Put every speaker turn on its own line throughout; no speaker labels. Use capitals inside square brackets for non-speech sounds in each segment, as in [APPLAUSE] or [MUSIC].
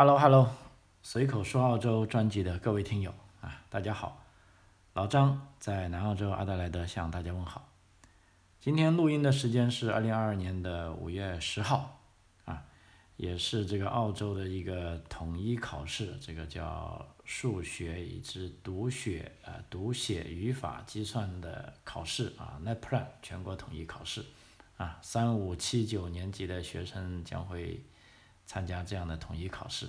Hello Hello，随口说澳洲专辑的各位听友啊，大家好，老张在南澳洲阿德莱德向大家问好。今天录音的时间是二零二二年的五月十号啊，也是这个澳洲的一个统一考试，这个叫数学以及读写啊读写语法计算的考试啊，NAPLAN 全国统一考试啊，三五七九年级的学生将会。参加这样的统一考试，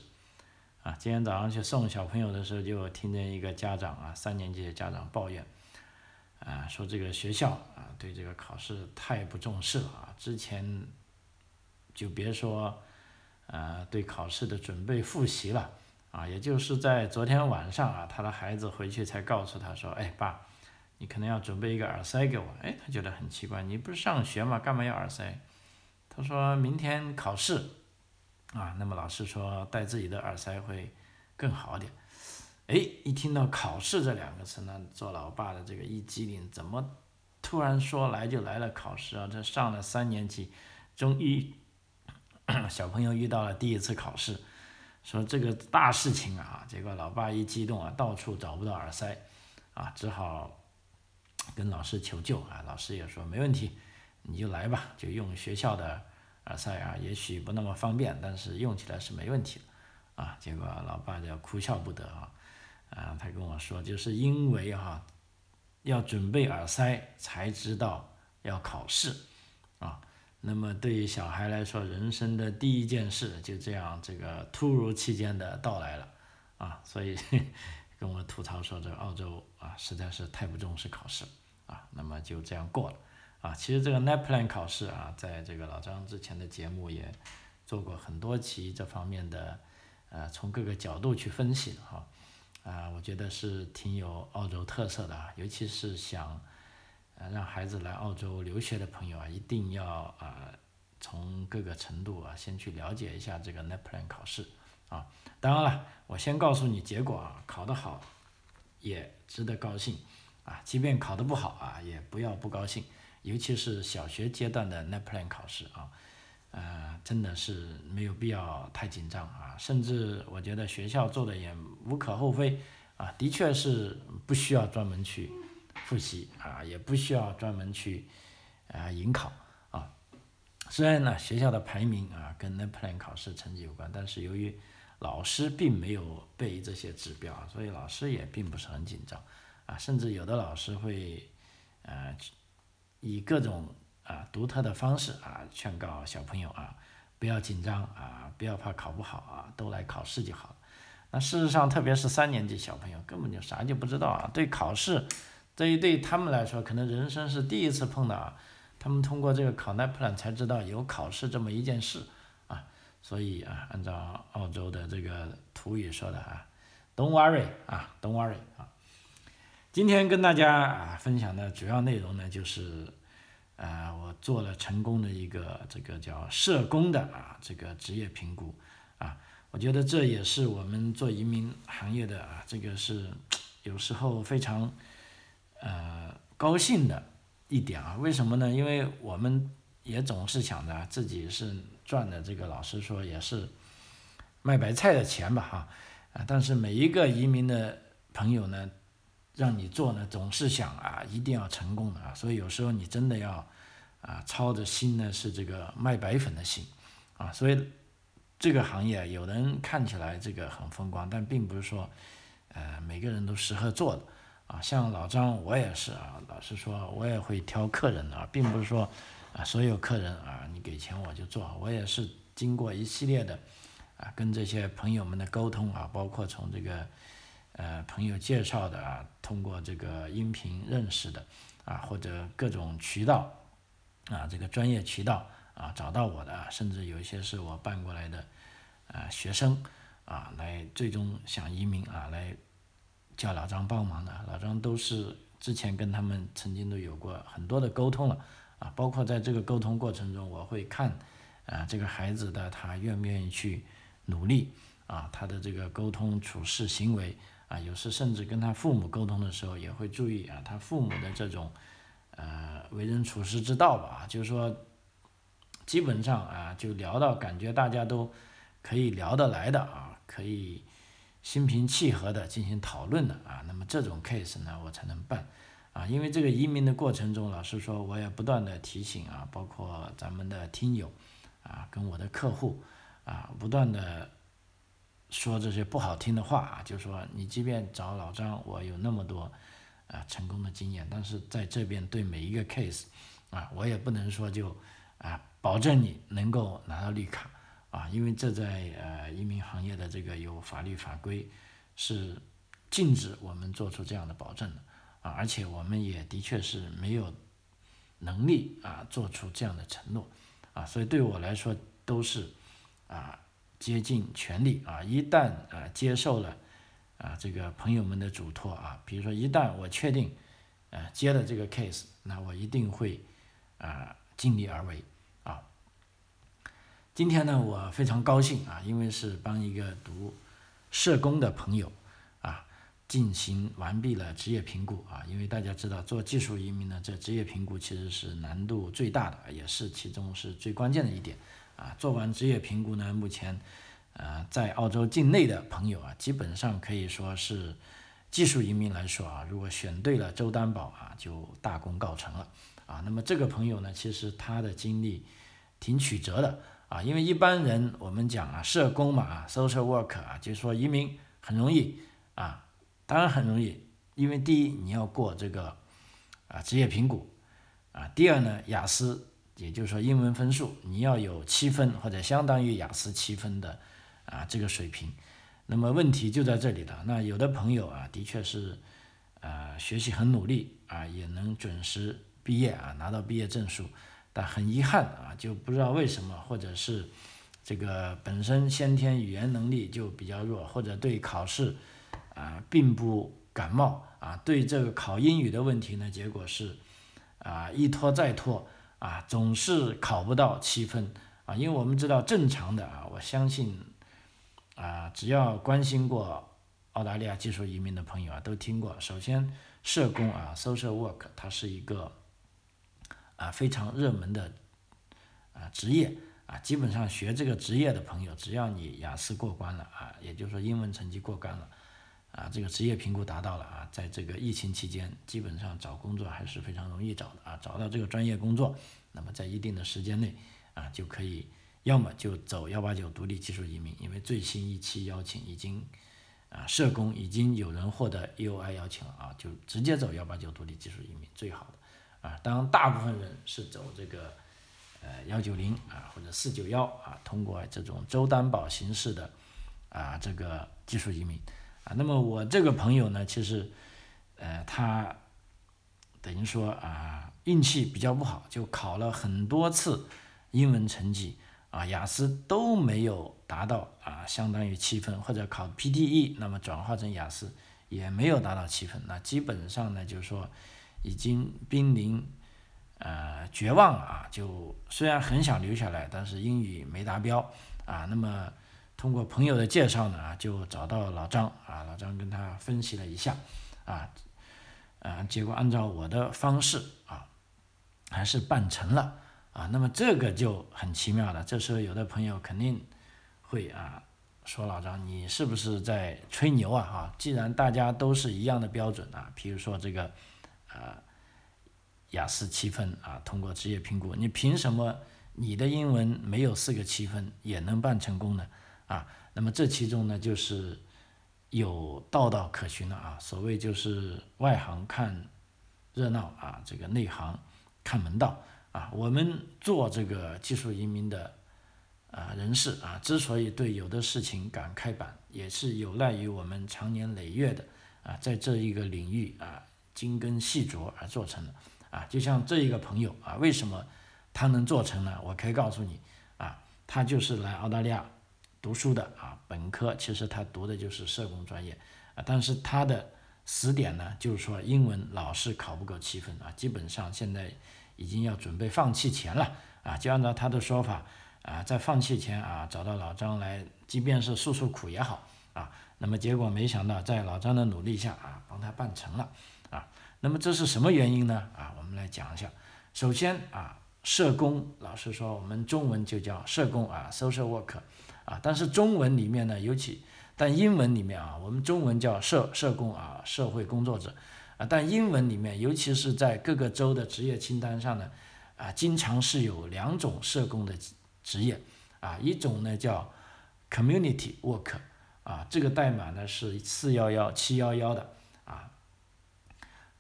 啊，今天早上去送小朋友的时候，就听见一个家长啊，三年级的家长抱怨，啊，说这个学校啊，对这个考试太不重视了啊，之前就别说，呃，对考试的准备复习了，啊，也就是在昨天晚上啊，他的孩子回去才告诉他说，哎，爸，你可能要准备一个耳塞给我，哎，他觉得很奇怪，你不是上学吗？干嘛要耳塞？他说明天考试。啊，那么老师说戴自己的耳塞会更好点。哎，一听到考试这两个词呢，做老爸的这个一激灵，怎么突然说来就来了考试啊？这上了三年级，中一 [CLEARS THROAT] 小朋友遇到了第一次考试，说这个大事情啊，结果老爸一激动啊，到处找不到耳塞，啊，只好跟老师求救啊。老师也说没问题，你就来吧，就用学校的。耳塞啊，也许不那么方便，但是用起来是没问题的，啊，结果老爸就哭笑不得啊，啊，他跟我说，就是因为哈，要准备耳塞才知道要考试，啊，那么对于小孩来说，人生的第一件事就这样这个突如其来的到来了，啊，所以 [LAUGHS] 跟我吐槽说，这个澳洲啊，实在是太不重视考试，啊，那么就这样过了。啊，其实这个 NAPLAN 考试啊，在这个老张之前的节目也做过很多期这方面的，呃，从各个角度去分析的哈，啊，我觉得是挺有澳洲特色的啊，尤其是想呃让孩子来澳洲留学的朋友啊，一定要啊从各个程度啊先去了解一下这个 NAPLAN 考试啊。当然了，我先告诉你结果啊，考得好也值得高兴啊，即便考得不好啊，也不要不高兴。尤其是小学阶段的 NAPLAN 考试啊，呃，真的是没有必要太紧张啊，甚至我觉得学校做的也无可厚非啊，的确是不需要专门去复习啊，也不需要专门去啊迎考啊。虽然呢学校的排名啊跟 NAPLAN 考试成绩有关，但是由于老师并没有背这些指标，所以老师也并不是很紧张啊，甚至有的老师会呃。以各种啊独特的方式啊劝告小朋友啊不要紧张啊不要怕考不好啊都来考试就好。那事实上，特别是三年级小朋友根本就啥就不知道啊，对考试这一对他们来说可能人生是第一次碰到啊。他们通过这个考 NAPLAN 才知道有考试这么一件事啊。所以啊，按照澳洲的这个土语说的啊，Don't worry 啊，Don't worry。今天跟大家啊分享的主要内容呢，就是，呃，我做了成功的一个这个叫社工的啊这个职业评估，啊，我觉得这也是我们做移民行业的啊这个是有时候非常呃高兴的一点啊，为什么呢？因为我们也总是想着自己是赚的这个，老实说也是卖白菜的钱吧哈，啊，但是每一个移民的朋友呢。让你做呢，总是想啊，一定要成功的啊，所以有时候你真的要啊，操着心呢是这个卖白粉的心啊，所以这个行业有人看起来这个很风光，但并不是说呃每个人都适合做的啊。像老张我也是啊，老实说我也会挑客人啊，并不是说啊所有客人啊你给钱我就做，我也是经过一系列的啊跟这些朋友们的沟通啊，包括从这个。呃，朋友介绍的啊，通过这个音频认识的啊，或者各种渠道啊，这个专业渠道啊，找到我的，甚至有一些是我办过来的啊学生啊，来最终想移民啊，来叫老张帮忙的，老张都是之前跟他们曾经都有过很多的沟通了啊，包括在这个沟通过程中，我会看啊这个孩子的他愿不愿意去努力啊，他的这个沟通处事行为。啊，有时甚至跟他父母沟通的时候，也会注意啊，他父母的这种，呃，为人处事之道吧。就是说，基本上啊，就聊到感觉大家都可以聊得来的啊，可以心平气和的进行讨论的啊，那么这种 case 呢，我才能办啊。因为这个移民的过程中，老实说，我也不断的提醒啊，包括咱们的听友啊，跟我的客户啊，不断的说这些不好听的话啊，就说你即便找老张，我有那么多啊成功的经验，但是在这边对每一个 case 啊，我也不能说就啊保证你能够拿到绿卡。啊，因为这在呃移民行业的这个有法律法规是禁止我们做出这样的保证的啊，而且我们也的确是没有能力啊做出这样的承诺啊，所以对我来说都是啊竭尽全力啊，一旦啊接受了啊这个朋友们的嘱托啊，比如说一旦我确定啊接了这个 case，那我一定会啊尽力而为啊。今天呢，我非常高兴啊，因为是帮一个读社工的朋友啊进行完毕了职业评估啊。因为大家知道，做技术移民呢，这职业评估其实是难度最大的，也是其中是最关键的一点啊。做完职业评估呢，目前呃在澳洲境内的朋友啊，基本上可以说是技术移民来说啊，如果选对了州担保啊，就大功告成了啊。那么这个朋友呢，其实他的经历挺曲折的。啊，因为一般人我们讲啊，社工嘛啊，social work 啊，就是说移民很容易啊，当然很容易，因为第一你要过这个啊职业评估啊，第二呢雅思，也就是说英文分数你要有七分或者相当于雅思七分的啊这个水平，那么问题就在这里了。那有的朋友啊，的确是啊学习很努力啊，也能准时毕业啊，拿到毕业证书。但很遗憾啊，就不知道为什么，或者是这个本身先天语言能力就比较弱，或者对考试啊并不感冒啊，对这个考英语的问题呢，结果是啊一拖再拖啊，总是考不到七分啊。因为我们知道正常的啊，我相信啊，只要关心过澳大利亚技术移民的朋友啊，都听过。首先，社工啊，social work，它是一个。啊，非常热门的啊职业啊，基本上学这个职业的朋友，只要你雅思过关了啊，也就是说英文成绩过关了啊，这个职业评估达到了啊，在这个疫情期间，基本上找工作还是非常容易找的啊，找到这个专业工作，那么在一定的时间内啊，就可以要么就走幺八九独立技术移民，因为最新一期邀请已经啊社工已经有人获得 E O I 邀请了啊，就直接走幺八九独立技术移民最好的。啊，当，大部分人是走这个，呃，幺九零啊，或者四九幺啊，通过这种州担保形式的啊，这个技术移民啊。那么我这个朋友呢，其实，呃，他等于说啊，运气比较不好，就考了很多次英文成绩啊，雅思都没有达到啊，相当于七分，或者考 PTE，那么转化成雅思也没有达到七分，那基本上呢，就是说。已经濒临，呃，绝望啊！就虽然很想留下来，但是英语没达标啊。那么通过朋友的介绍呢，就找到老张啊。老张跟他分析了一下，啊，啊，结果按照我的方式啊，还是办成了啊。那么这个就很奇妙了。这时候有的朋友肯定会啊说：“老张，你是不是在吹牛啊？哈，既然大家都是一样的标准啊，比如说这个。”啊，雅思七分啊，通过职业评估，你凭什么你的英文没有四个七分也能办成功呢？啊，那么这其中呢，就是有道道可循的啊。所谓就是外行看热闹啊，这个内行看门道啊。我们做这个技术移民的啊人士啊，之所以对有的事情敢开板，也是有赖于我们长年累月的啊，在这一个领域啊。精耕细琢而做成的啊，就像这一个朋友啊，为什么他能做成呢？我可以告诉你啊，他就是来澳大利亚读书的啊，本科其实他读的就是社工专业啊，但是他的死点呢，就是说英文老是考不够七分啊，基本上现在已经要准备放弃前了啊，就按照他的说法啊，在放弃前啊，找到老张来，即便是诉诉苦也好啊，那么结果没想到在老张的努力下啊，帮他办成了。啊，那么这是什么原因呢？啊，我们来讲一下。首先啊，社工，老师说我们中文就叫社工啊，social work。啊，但是中文里面呢，尤其但英文里面啊，我们中文叫社社工啊，社会工作者啊，但英文里面，尤其是在各个州的职业清单上呢，啊，经常是有两种社工的职业啊，一种呢叫 community work 啊，这个代码呢是四幺幺七幺幺的啊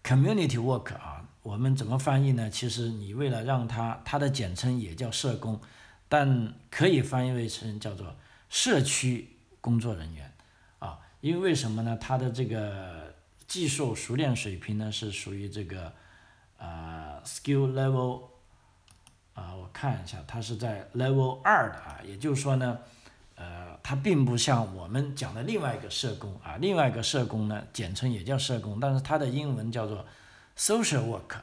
，community work 啊。我们怎么翻译呢？其实你为了让它，它的简称也叫社工，但可以翻译为成叫做社区工作人员啊。因为为什么呢？他的这个技术熟练水平呢是属于这个啊 skill level 啊，我看一下，他是在 level 二的啊。也就是说呢，呃，他并不像我们讲的另外一个社工啊，另外一个社工呢，简称也叫社工，但是他的英文叫做。Social work，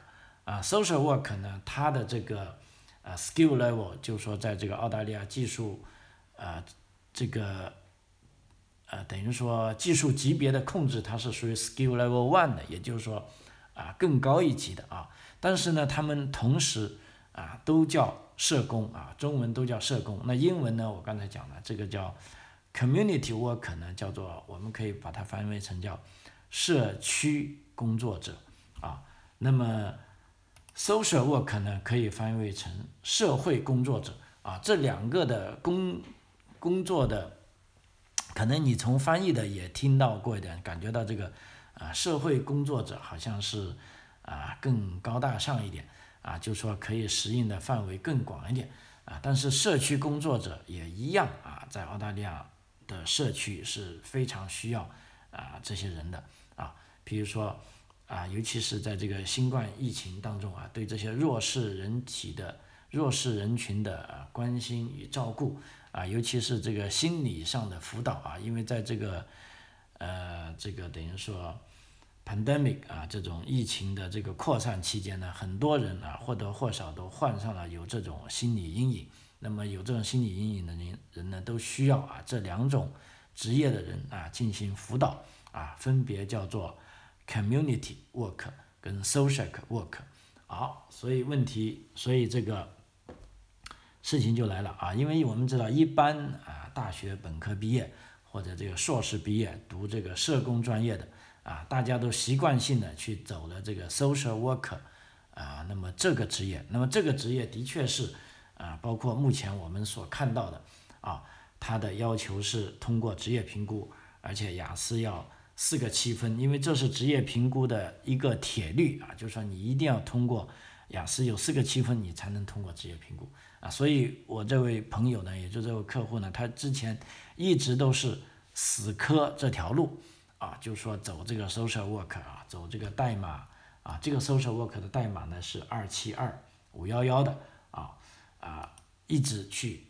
啊，social work 呢，他的这个呃 skill level，就是说在这个澳大利亚技术，呃，这个呃等于说技术级别的控制，它是属于 skill level one 的，也就是说啊更高一级的啊。但是呢，他们同时啊都叫社工啊，中文都叫社工。那英文呢，我刚才讲了，这个叫 community work 呢，叫做我们可以把它翻译成叫社区工作者啊。那么，social work 呢，可以翻译成社会工作者啊。这两个的工工作的，可能你从翻译的也听到过一点，感觉到这个啊，社会工作者好像是啊更高大上一点啊，就说可以适应的范围更广一点啊。但是社区工作者也一样啊，在澳大利亚的社区是非常需要啊这些人的啊，比如说。啊，尤其是在这个新冠疫情当中啊，对这些弱势人体的弱势人群的啊关心与照顾啊，尤其是这个心理上的辅导啊，因为在这个呃这个等于说 pandemic 啊这种疫情的这个扩散期间呢，很多人啊或多或少都患上了有这种心理阴影。那么有这种心理阴影的人人呢，都需要啊这两种职业的人啊进行辅导啊，分别叫做。Community work 跟 social work，好，所以问题，所以这个事情就来了啊，因为我们知道，一般啊，大学本科毕业或者这个硕士毕业读这个社工专业的啊，大家都习惯性的去走了这个 social work 啊，那么这个职业，那么这个职业的确是啊，包括目前我们所看到的啊，它的要求是通过职业评估，而且雅思要。四个七分，因为这是职业评估的一个铁律啊，就是说你一定要通过雅思有四个七分，你才能通过职业评估啊。所以我这位朋友呢，也就这位客户呢，他之前一直都是死磕这条路啊，就是说走这个 social work 啊，走这个代码啊，这个 social work 的代码呢是二七二五幺幺的啊啊，一直去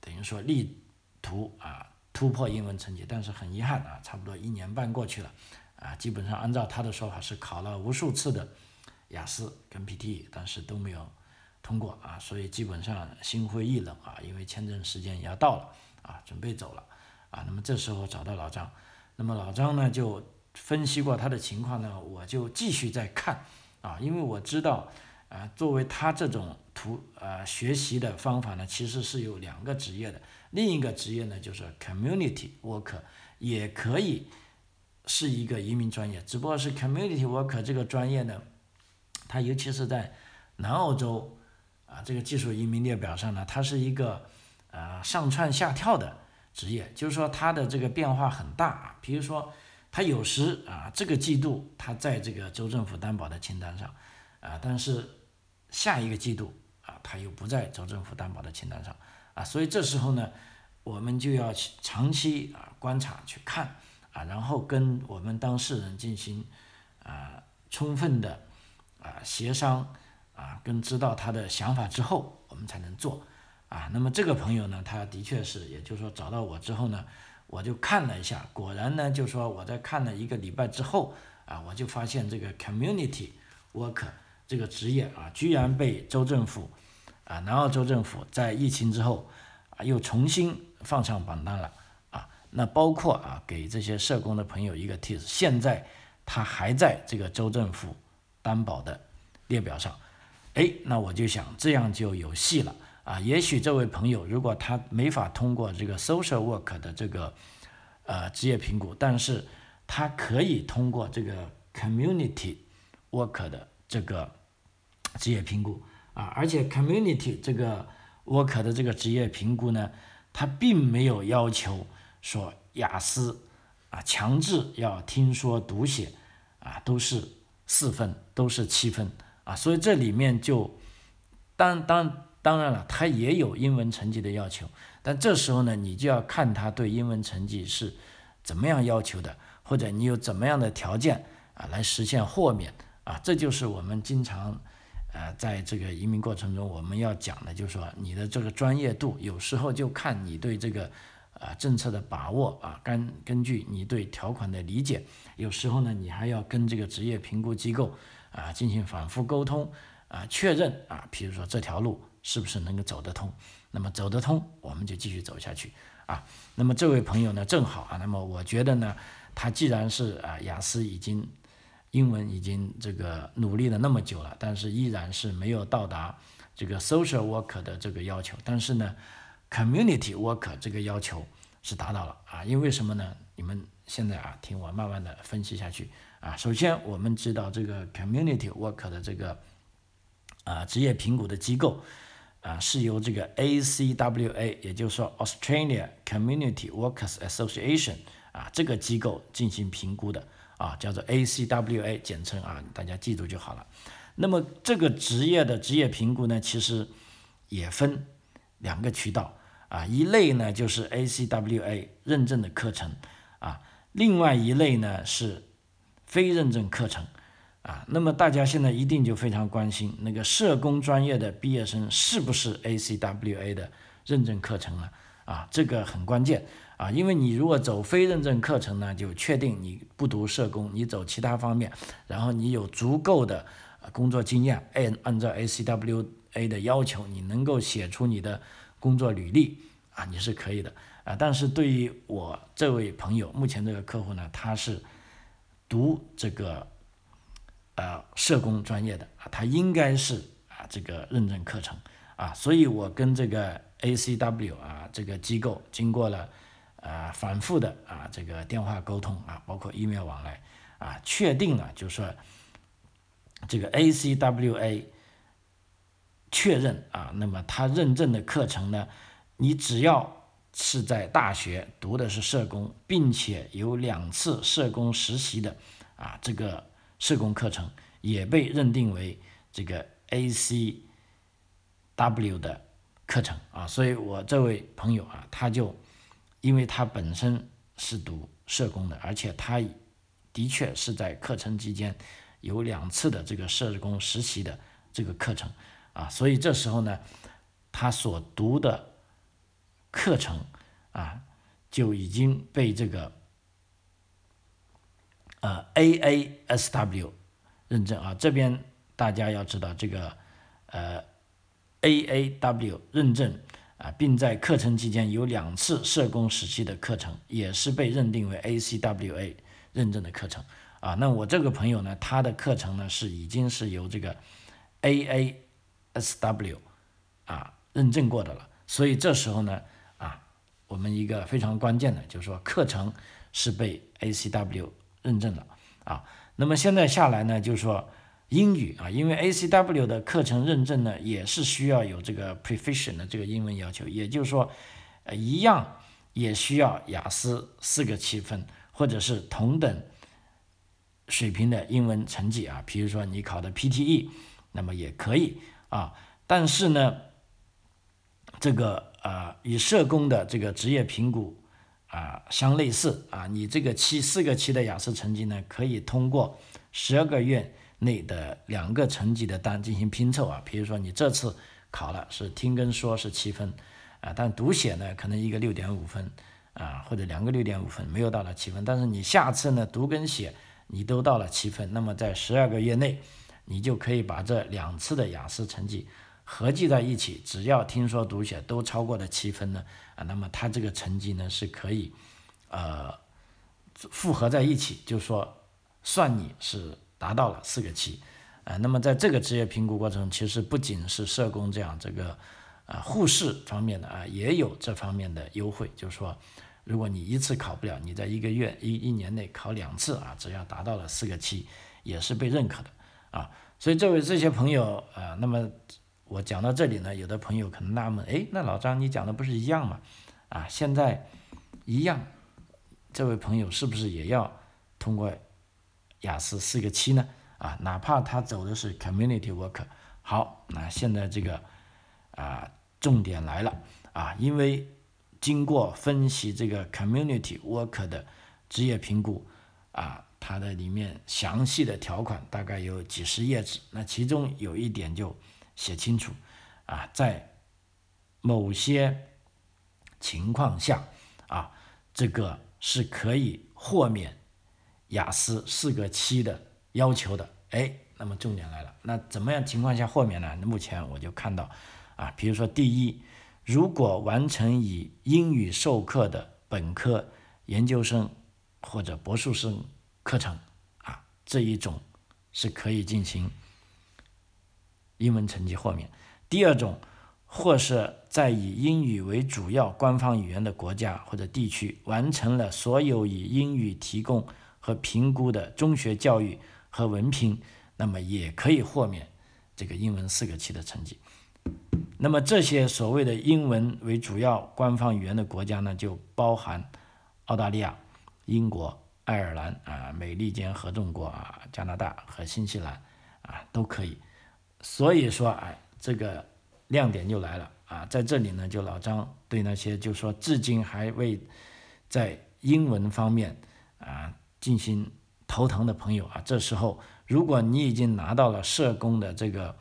等于说力图啊。突破英文成绩，但是很遗憾啊，差不多一年半过去了，啊，基本上按照他的说法是考了无数次的雅思跟 PTE，但是都没有通过啊，所以基本上心灰意冷啊，因为签证时间也要到了啊，准备走了啊，那么这时候找到老张，那么老张呢就分析过他的情况呢，我就继续在看啊，因为我知道啊，作为他这种图啊学习的方法呢，其实是有两个职业的。另一个职业呢，就是 community worker，也可以是一个移民专业，只不过是 community worker 这个专业呢，它尤其是在南澳洲啊这个技术移民列表上呢，它是一个呃上窜下跳的职业，就是说它的这个变化很大啊。比如说，它有时啊这个季度它在这个州政府担保的清单上啊，但是下一个季度啊它又不在州政府担保的清单上。啊，所以这时候呢，我们就要长期啊观察去看啊，然后跟我们当事人进行啊充分的啊协商啊，跟知道他的想法之后，我们才能做啊。那么这个朋友呢，他的确是，也就是说找到我之后呢，我就看了一下，果然呢，就说我在看了一个礼拜之后啊，我就发现这个 community worker 这个职业啊，居然被州政府。啊，南澳州政府在疫情之后啊，又重新放上榜单了啊。那包括啊，给这些社工的朋友一个提示，现在他还在这个州政府担保的列表上。哎，那我就想这样就有戏了啊，也许这位朋友如果他没法通过这个 social work 的这个呃职业评估，但是他可以通过这个 community work 的这个职业评估啊，而且 community 这个 work 的这个职业评估呢，它并没有要求说雅思啊强制要听说读写啊都是四分，都是七分啊，所以这里面就当当。当然了，它也有英文成绩的要求，但这时候呢，你就要看他对英文成绩是怎么样要求的，或者你有怎么样的条件啊来实现豁免啊，这就是我们经常呃在这个移民过程中我们要讲的，就是说你的这个专业度，有时候就看你对这个啊政策的把握啊，根根据你对条款的理解，有时候呢你还要跟这个职业评估机构啊进行反复沟通啊确认啊，比如说这条路。是不是能够走得通？那么走得通，我们就继续走下去啊。那么这位朋友呢，正好啊。那么我觉得呢，他既然是啊雅思已经英文已经这个努力了那么久了，但是依然是没有到达这个 social work 的这个要求，但是呢，community work 这个要求是达到了啊。因为什么呢？你们现在啊，听我慢慢的分析下去啊。首先，我们知道这个 community work 的这个啊职业评估的机构。啊，是由这个 ACWA，也就是说 Australia Community Workers Association 啊这个机构进行评估的啊，叫做 ACWA 简称啊，大家记住就好了。那么这个职业的职业评估呢，其实也分两个渠道啊，一类呢就是 ACWA 认证的课程啊，另外一类呢是非认证课程。啊，那么大家现在一定就非常关心那个社工专业的毕业生是不是 ACWA 的认证课程了？啊，这个很关键啊，因为你如果走非认证课程呢，就确定你不读社工，你走其他方面，然后你有足够的工作经验，按按照 ACWA 的要求，你能够写出你的工作履历啊，你是可以的啊。但是对于我这位朋友，目前这个客户呢，他是读这个。呃，社工专业的啊，他应该是啊这个认证课程啊，所以我跟这个 ACW 啊这个机构经过了呃反复的啊这个电话沟通啊，包括 email 往来啊，确定了就说这个 ACWA 确认啊，那么他认证的课程呢，你只要是在大学读的是社工，并且有两次社工实习的啊这个。社工课程也被认定为这个 ACW 的课程啊，所以我这位朋友啊，他就因为他本身是读社工的，而且他的确是在课程期间有两次的这个社工实习的这个课程啊，所以这时候呢，他所读的课程啊就已经被这个。呃，AASW 认证啊，这边大家要知道这个呃，AAW 认证啊，并在课程期间有两次社工时期的课程，也是被认定为 ACWA 认证的课程啊。那我这个朋友呢，他的课程呢是已经是由这个 AASW 啊认证过的了，所以这时候呢啊，我们一个非常关键的就是说课程是被 ACW。认证了啊，那么现在下来呢，就是说英语啊，因为 ACW 的课程认证呢，也是需要有这个 proficient 的这个英文要求，也就是说，呃，一样也需要雅思四个七分，或者是同等水平的英文成绩啊，比如说你考的 PTE，那么也可以啊，但是呢，这个呃，与社工的这个职业评估。啊，相类似啊，你这个期四个期的雅思成绩呢，可以通过十二个月内的两个成绩的单进行拼凑啊。比如说你这次考了是听跟说是七分啊，但读写呢可能一个六点五分啊，或者两个六点五分没有到了七分，但是你下次呢读跟写你都到了七分，那么在十二个月内你就可以把这两次的雅思成绩。合计在一起，只要听说读写都超过了七分呢，啊，那么他这个成绩呢是可以，呃，复合在一起，就说算你是达到了四个七，啊，那么在这个职业评估过程，其实不仅是社工这样，这个，啊，护士方面的啊也有这方面的优惠，就是说，如果你一次考不了，你在一个月一一年内考两次啊，只要达到了四个七，也是被认可的啊。所以这位这些朋友啊，那么我讲到这里呢，有的朋友可能纳闷，哎，那老张你讲的不是一样吗？啊，现在一样，这位朋友是不是也要通过雅思四个七呢？啊，哪怕他走的是 community work，好，那现在这个啊。重点来了啊！因为经过分析这个 community work 的职业评估啊，它的里面详细的条款大概有几十页纸。那其中有一点就写清楚啊，在某些情况下啊，这个是可以豁免雅思四个七的要求的。哎，那么重点来了，那怎么样情况下豁免呢？目前我就看到。啊，比如说，第一，如果完成以英语授课的本科、研究生或者博士生课程，啊，这一种是可以进行英文成绩豁免。第二种，或是在以英语为主要官方语言的国家或者地区完成了所有以英语提供和评估的中学教育和文凭，那么也可以豁免这个英文四个七的成绩。那么这些所谓的英文为主要官方语言的国家呢，就包含澳大利亚、英国、爱尔兰啊、美利坚合众国啊、加拿大和新西兰啊都可以。所以说，哎，这个亮点就来了啊，在这里呢，就老张对那些就说至今还未在英文方面啊进行头疼的朋友啊，这时候如果你已经拿到了社工的这个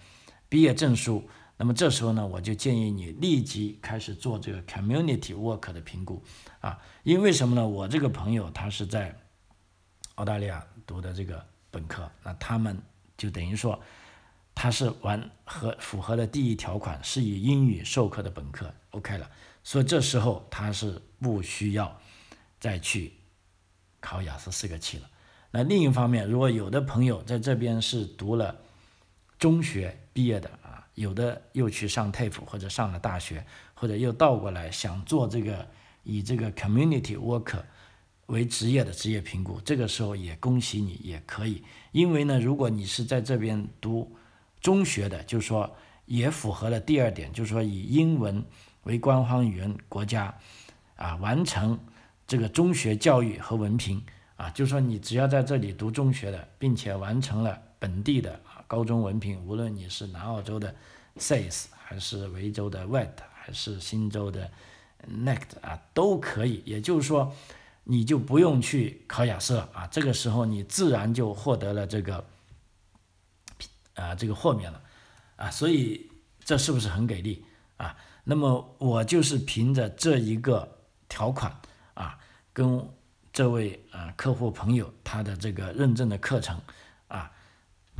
毕业证书。那么这时候呢，我就建议你立即开始做这个 community work 的评估啊，因为什么呢？我这个朋友他是在澳大利亚读的这个本科，那他们就等于说他是完合符合了第一条款，是以英语授课的本科 OK 了，所以这时候他是不需要再去考雅思四个七了。那另一方面，如果有的朋友在这边是读了中学毕业的啊。有的又去上 TAFE 或者上了大学，或者又倒过来想做这个以这个 community work 为职业的职业评估，这个时候也恭喜你也可以，因为呢，如果你是在这边读中学的，就是说也符合了第二点，就是说以英文为官方语言国家啊，完成这个中学教育和文凭啊，就说你只要在这里读中学的，并且完成了本地的啊。高中文凭，无论你是南澳洲的 SAYS，还是维州的 WET，还是新州的 NECT 啊，都可以。也就是说，你就不用去考雅思了啊。这个时候，你自然就获得了这个啊这个豁免了啊。所以这是不是很给力啊？那么我就是凭着这一个条款，跟这位啊客户朋友他的这个认证的课程啊。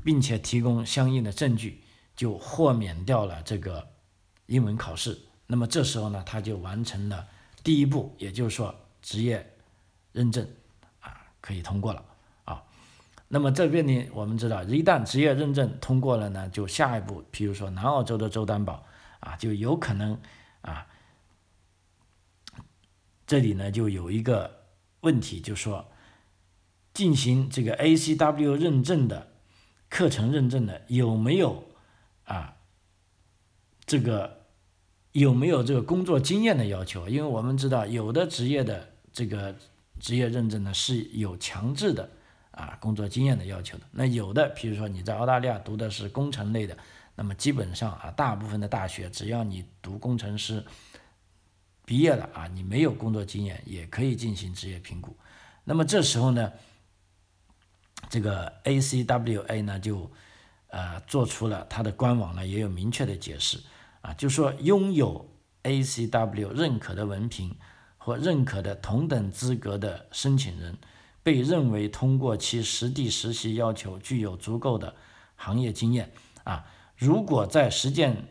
并且提供相应的证据，就豁免掉了这个英文考试。那么这时候呢，他就完成了第一步，也就是说职业认证啊可以通过了啊。那么这边呢，我们知道一旦职业认证通过了呢，就下一步，比如说南澳洲的州担保啊，就有可能啊，这里呢就有一个问题，就说进行这个 ACW 认证的。课程认证的有没有啊？这个有没有这个工作经验的要求？因为我们知道有的职业的这个职业认证呢是有强制的啊工作经验的要求的。那有的，比如说你在澳大利亚读的是工程类的，那么基本上啊，大部分的大学只要你读工程师毕业了啊，你没有工作经验也可以进行职业评估。那么这时候呢？这个 ACWA 呢，就呃做出了它的官网呢也有明确的解释啊，就说拥有 ACW 认可的文凭或认可的同等资格的申请人，被认为通过其实地实习要求具有足够的行业经验啊。如果在实践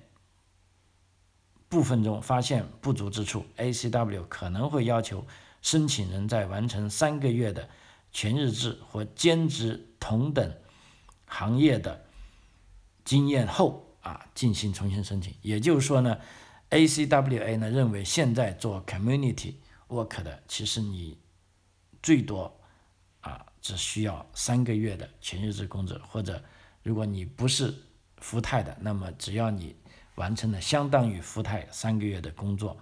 部分中发现不足之处，ACW 可能会要求申请人在完成三个月的。全日制或兼职同等行业的经验后啊，进行重新申请。也就是说呢 ACWA 呢认为现在做 community work 的，其实你最多啊只需要三个月的全日制工资，或者如果你不是福泰的，那么只要你完成了相当于福泰三个月的工作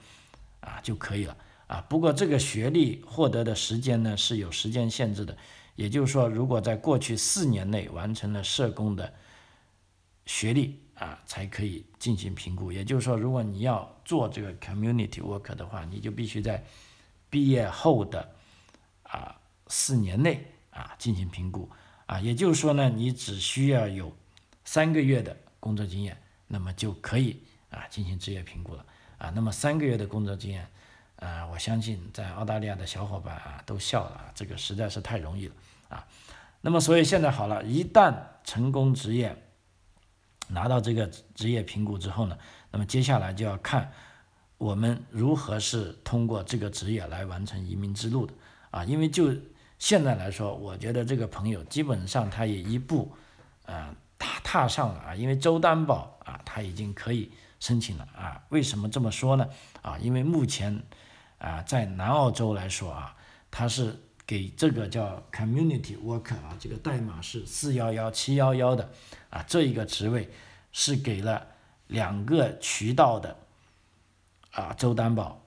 啊就可以了啊。不过这个学历获得的时间呢是有时间限制的，也就是说，如果在过去四年内完成了社工的学历。啊，才可以进行评估。也就是说，如果你要做这个 community work 的话，你就必须在毕业后的啊四年内啊进行评估。啊，也就是说呢，你只需要有三个月的工作经验，那么就可以啊进行职业评估了。啊，那么三个月的工作经验，啊，我相信在澳大利亚的小伙伴啊都笑了，这个实在是太容易了啊。那么所以现在好了，一旦成功职业。拿到这个职业评估之后呢，那么接下来就要看我们如何是通过这个职业来完成移民之路的啊，因为就现在来说，我觉得这个朋友基本上他也一步啊踏踏上了啊，因为州担保啊他已经可以申请了啊。为什么这么说呢？啊，因为目前啊在南澳洲来说啊，他是给这个叫 community worker 啊，这个代码是四幺幺七幺幺的。啊，这一个职位是给了两个渠道的啊，州担保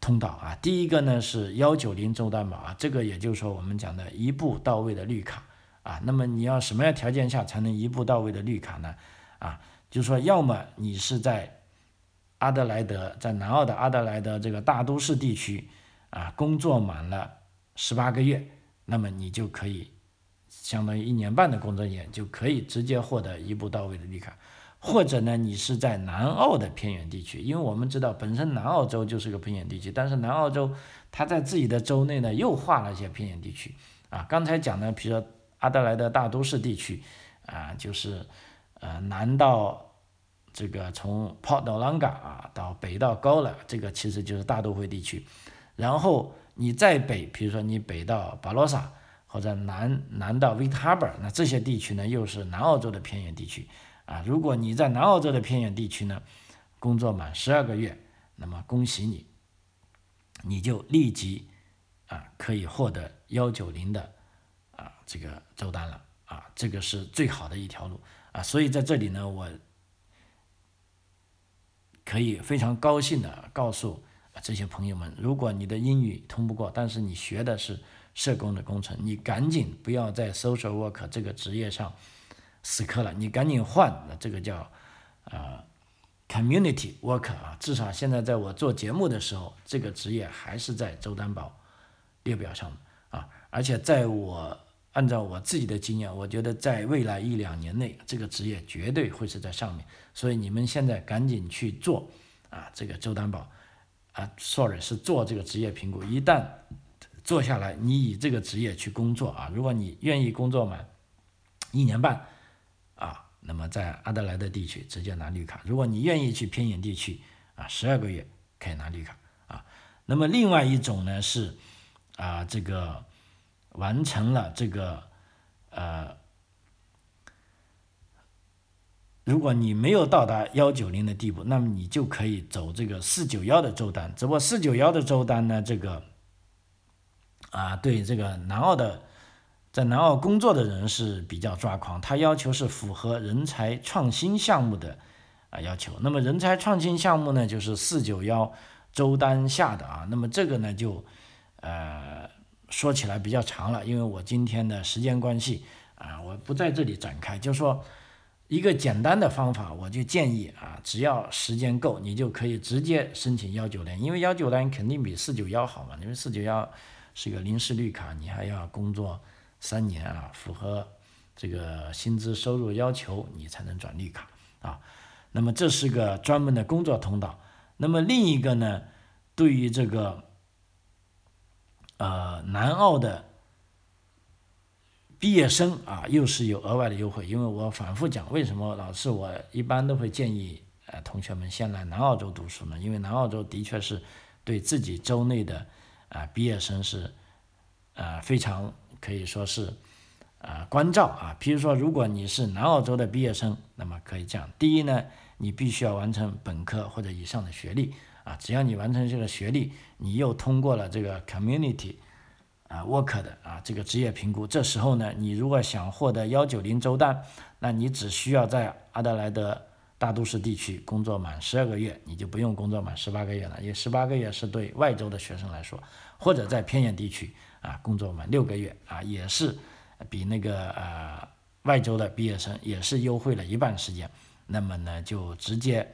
通道啊。第一个呢是幺九零州担保啊，这个也就是说我们讲的一步到位的绿卡啊。那么你要什么样条件下才能一步到位的绿卡呢？啊，就是说要么你是在阿德莱德，在南澳的阿德莱德这个大都市地区啊工作满了十八个月，那么你就可以。相当于一年半的工作年就可以直接获得一步到位的绿卡，或者呢，你是在南澳的偏远地区，因为我们知道本身南澳洲就是个偏远地区，但是南澳洲它在自己的州内呢又划了一些偏远地区啊。刚才讲的，比如说阿德莱德大都市地区啊，就是呃南到这个从 porto l a n g a 啊到北到高了，这个其实就是大都会地区。然后你再北，比如说你北到巴罗萨。或者南南到 Victoria，那这些地区呢，又是南澳洲的偏远地区啊。如果你在南澳洲的偏远地区呢，工作满十二个月，那么恭喜你，你就立即啊可以获得幺九零的这个周单了啊，这个是最好的一条路啊。所以在这里呢，我可以非常高兴的告诉这些朋友们，如果你的英语通不过，但是你学的是。社工的工程，你赶紧不要在 social work 这个职业上死磕了，你赶紧换，那这个叫呃 community worker 啊，至少现在在我做节目的时候，这个职业还是在周担保列表上的啊，而且在我按照我自己的经验，我觉得在未来一两年内，这个职业绝对会是在上面，所以你们现在赶紧去做啊，这个周担保啊，sorry 是做这个职业评估，一旦做下来，你以这个职业去工作啊，如果你愿意工作满一年半啊，那么在阿德莱德地区直接拿绿卡；如果你愿意去偏远地区啊，十二个月可以拿绿卡啊。那么另外一种呢是啊，这个完成了这个呃，如果你没有到达幺九零的地步，那么你就可以走这个四九幺的周单。只不过四九幺的周单呢，这个。啊，对这个南澳的，在南澳工作的人是比较抓狂，他要求是符合人才创新项目的啊要求。那么人才创新项目呢，就是四九幺周单下的啊。那么这个呢，就呃说起来比较长了，因为我今天的时间关系啊，我不在这里展开。就说一个简单的方法，我就建议啊，只要时间够，你就可以直接申请幺九零，因为幺九零肯定比四九幺好嘛，因为四九幺。是个临时绿卡，你还要工作三年啊，符合这个薪资收入要求，你才能转绿卡啊。那么这是个专门的工作通道。那么另一个呢，对于这个呃南澳的毕业生啊，又是有额外的优惠。因为我反复讲，为什么老师我一般都会建议呃同学们先来南澳洲读书呢？因为南澳洲的确是对自己州内的。啊，毕业生是，呃，非常可以说是，呃，关照啊。比如说，如果你是南澳洲的毕业生，那么可以这样：第一呢，你必须要完成本科或者以上的学历啊。只要你完成这个学历，你又通过了这个 community 啊 work 的啊这个职业评估，这时候呢，你如果想获得幺九零周单，那你只需要在阿德莱德大都市地区工作满十二个月，你就不用工作满十八个月了，因为十八个月是对外州的学生来说，或者在偏远地区啊工作满六个月啊，也是比那个呃外州的毕业生也是优惠了一半时间，那么呢就直接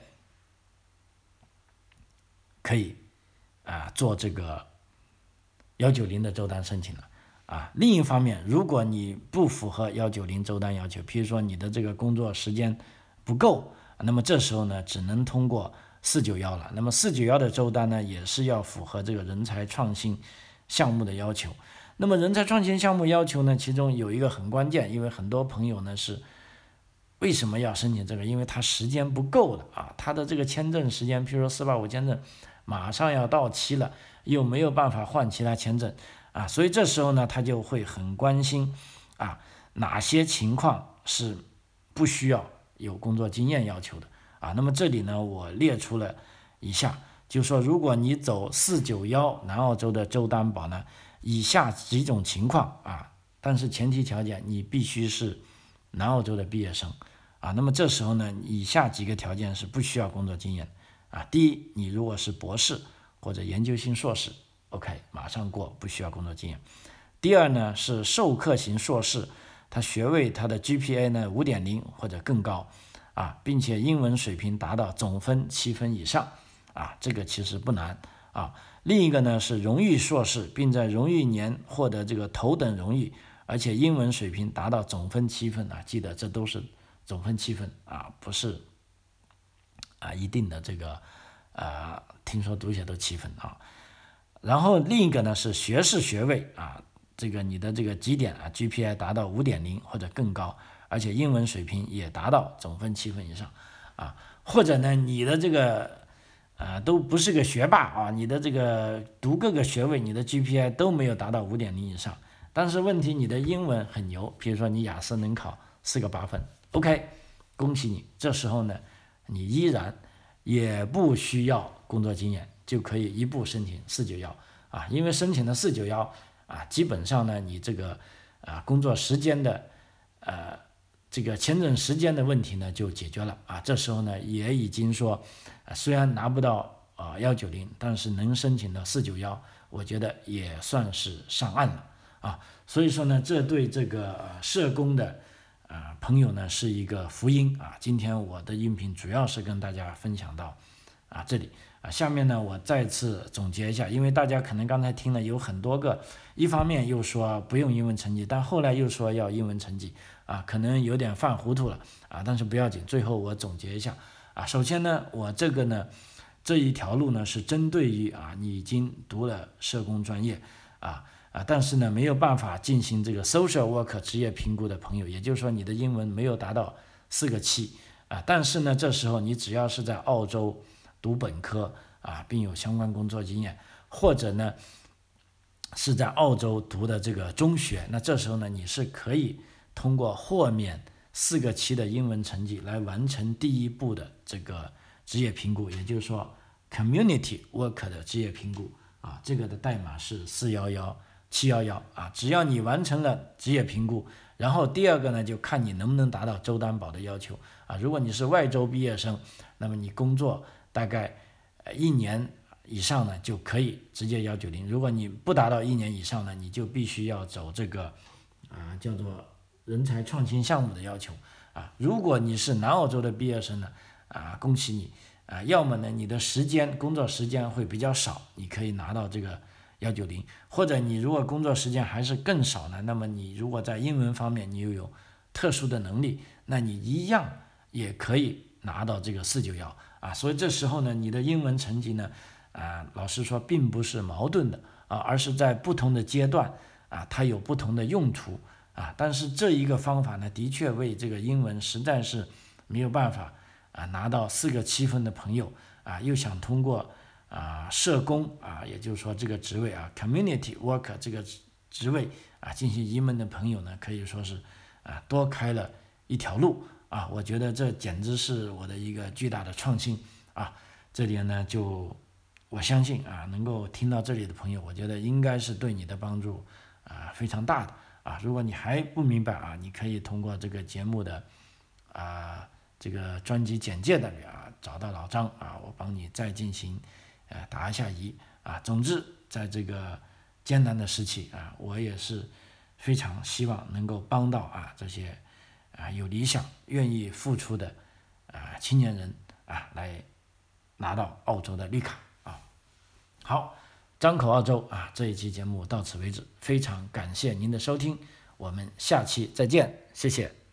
可以啊做这个幺九零的周单申请了啊。另一方面，如果你不符合幺九零周单要求，比如说你的这个工作时间不够。那么这时候呢，只能通过四九幺了。那么四九幺的周单呢，也是要符合这个人才创新项目的要求。那么人才创新项目要求呢，其中有一个很关键，因为很多朋友呢是为什么要申请这个？因为他时间不够了啊，他的这个签证时间，譬如说四八五签证马上要到期了，又没有办法换其他签证。啊，所以这时候呢，他就会很关心啊，哪些情况是不需要。有工作经验要求的。啊，那么这里呢，我列出了以下，就说，如果你走四九幺南澳洲的州担保呢，以下几种情况啊，但是前提条件你必须是南澳洲的毕业生。啊，那么这时候呢，以下几个条件是不需要工作经验啊，第一，你如果是博士或者研究型硕士，OK，马上过，不需要工作经验；第二呢，是授课型硕士。他学位他的 GPA 呢五点零或者更高啊，并且英文水平达到总分七分以上啊，这个其实不难啊。另一个呢是荣誉硕士，并在荣誉年获得这个头等荣誉，而且英文水平达到总分七分啊，记得这都是总分七分啊，不是啊一定的这个呃，听说读写都七分啊。然后另一个呢是学士学位啊。这个你的这个绩点啊，GPA 达到五点零或者更高，而且英文水平也达到总分七分以上，啊，或者呢，你的这个啊都不是个学霸啊，你的这个读各个学位，你的 GPA 都没有达到五点零以上，但是问题你的英文很牛，比如说你雅思能考四个八分，OK，恭喜你，这时候呢，你依然也不需要工作经验，就可以一步申请四九幺啊，因为申请的四九幺。啊，基本上呢，你这个啊工作时间的呃这个签证时间的问题呢就解决了啊。这时候呢也已经说，虽然拿不到啊幺九零，但是能申请到四九幺，我觉得也算是上岸了啊。所以说呢，这对这个社工的啊朋友呢是一个福音啊。今天我的音频主要是跟大家分享到啊这里啊。下面呢，我再次总结一下，因为大家可能刚才听了有很多个，一方面又说不用英文成绩，但后来又说要英文成绩，啊，可能有点犯糊涂了，啊，但是不要紧，最后我总结一下，啊，首先呢，我这个呢，这一条路呢是针对于啊，你已经读了社工专业，啊啊，但是呢没有办法进行这个 social work 职业评估的朋友，也就是说你的英文没有达到四个七，啊，但是呢这时候你只要是在澳洲。读本科啊，并有相关工作经验，或者呢是在澳洲读的这个中学，那这时候呢你是可以通过豁免四个七的英文成绩来完成第一步的这个职业评估，也就是说 Community Work 的职业评估啊，这个的代码是四幺幺七幺幺啊，只要你完成了职业评估，然后第二个呢就看你能不能达到州担保的要求啊，如果你是外州毕业生，那么你工作。大概一年以上呢，就可以直接幺九零。如果你不达到一年以上呢，你就必须要走这个啊叫做人才创新项目的要求啊。如果你是南澳洲的毕业生呢，啊恭喜你啊，要么呢你的时间工作时间会比较少，你可以拿到这个幺九零；或者你如果工作时间还是更少呢，那么你如果在英文方面你又有特殊的能力，那你一样也可以拿到这个四九幺。啊，所以这时候呢，你的英文成绩呢，啊，老师说并不是矛盾的啊，而是在不同的阶段啊，它有不同的用途啊。但是这一个方法呢，的确为这个英文实在是没有办法啊拿到四个七分的朋友啊，又想通过啊社工啊，也就是说这个职位啊，community worker 这个职位啊进行移民的朋友呢，可以说是啊多开了一条路啊，我觉得这简直是我的一个巨大的创新啊！这点呢，就我相信啊，能够听到这里的朋友，我觉得应该是对你的帮助啊非常大的啊。如果你还不明白啊，你可以通过这个节目的啊这个专辑简介那里啊找到老张啊，我帮你再进行呃答一下疑啊。总之，在这个艰难的时期啊，我也是非常希望能够帮到啊这些。啊，有理想、愿意付出的啊青年人啊，来拿到澳洲的绿卡啊。好，张口澳洲啊，这一期节目到此为止，非常感谢您的收听，我们下期再见，谢谢。